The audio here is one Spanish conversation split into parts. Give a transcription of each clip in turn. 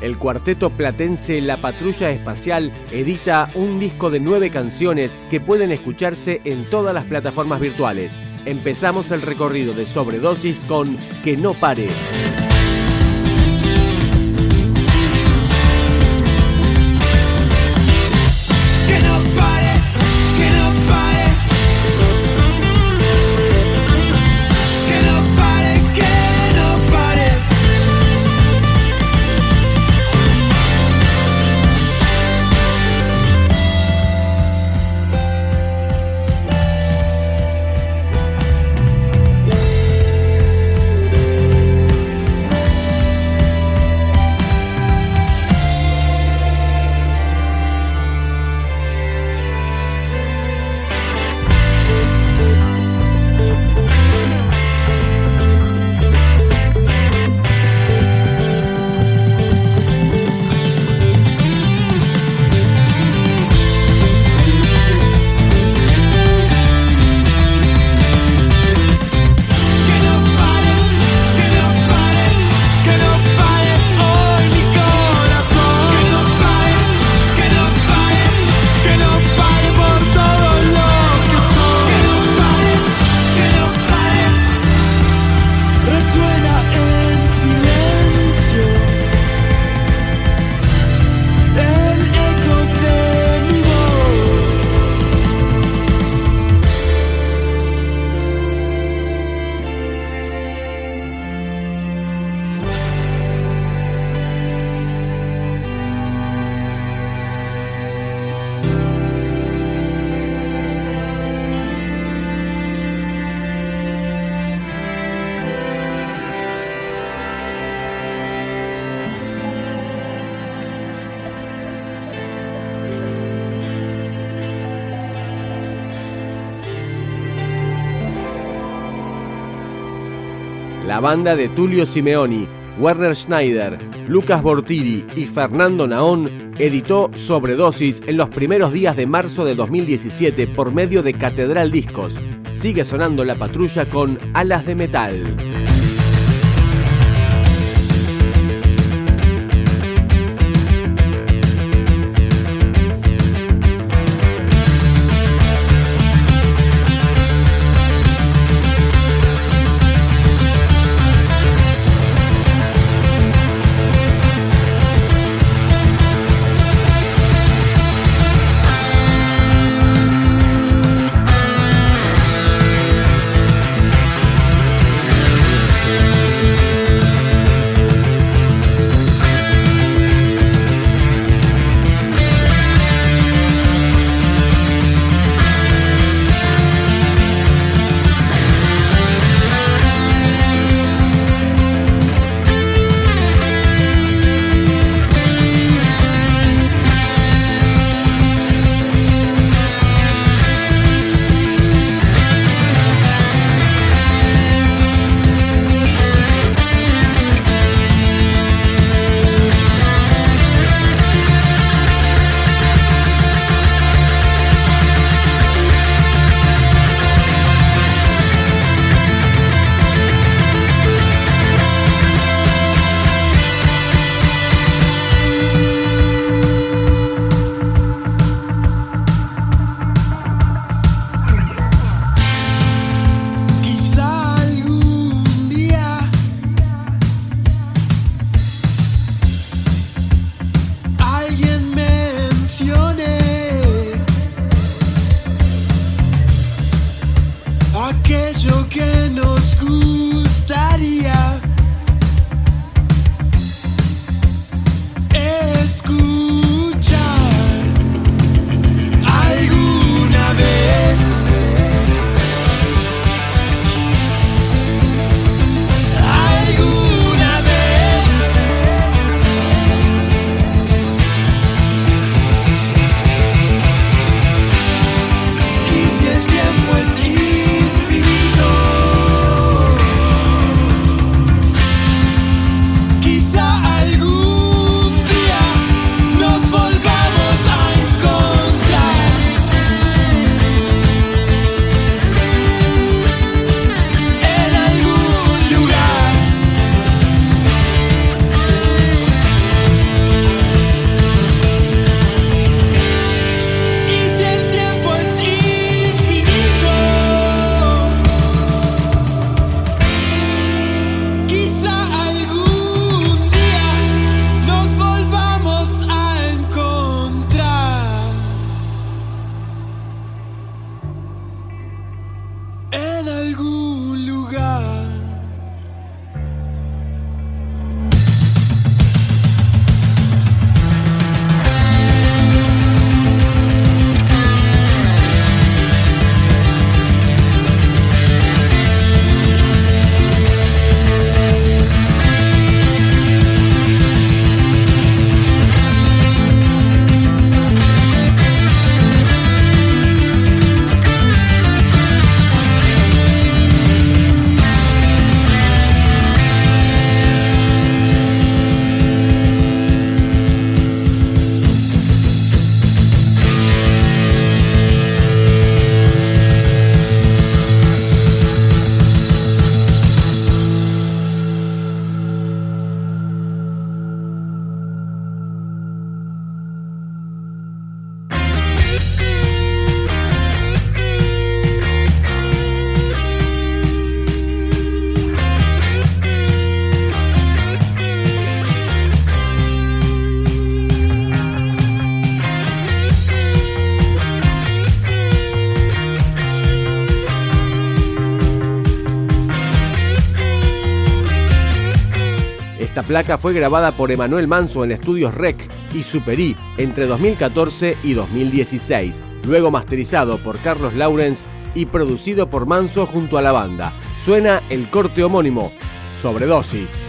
El cuarteto platense La Patrulla Espacial edita un disco de nueve canciones que pueden escucharse en todas las plataformas virtuales. Empezamos el recorrido de sobredosis con Que no pare. La banda de Tulio Simeoni, Werner Schneider, Lucas Bortiri y Fernando Naón editó Sobredosis en los primeros días de marzo de 2017 por medio de Catedral Discos. Sigue sonando la patrulla con Alas de Metal. Placa fue grabada por Emanuel Manso en estudios REC y Superi entre 2014 y 2016, luego masterizado por Carlos Laurens y producido por Manso junto a la banda. Suena el corte homónimo, Sobredosis.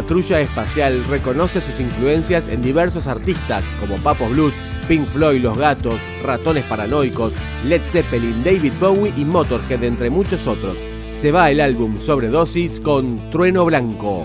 Patrulla Espacial reconoce sus influencias en diversos artistas como Papo Blues, Pink Floyd, Los Gatos, Ratones Paranoicos, Led Zeppelin, David Bowie y Motorhead, entre muchos otros. Se va el álbum Sobredosis con Trueno Blanco.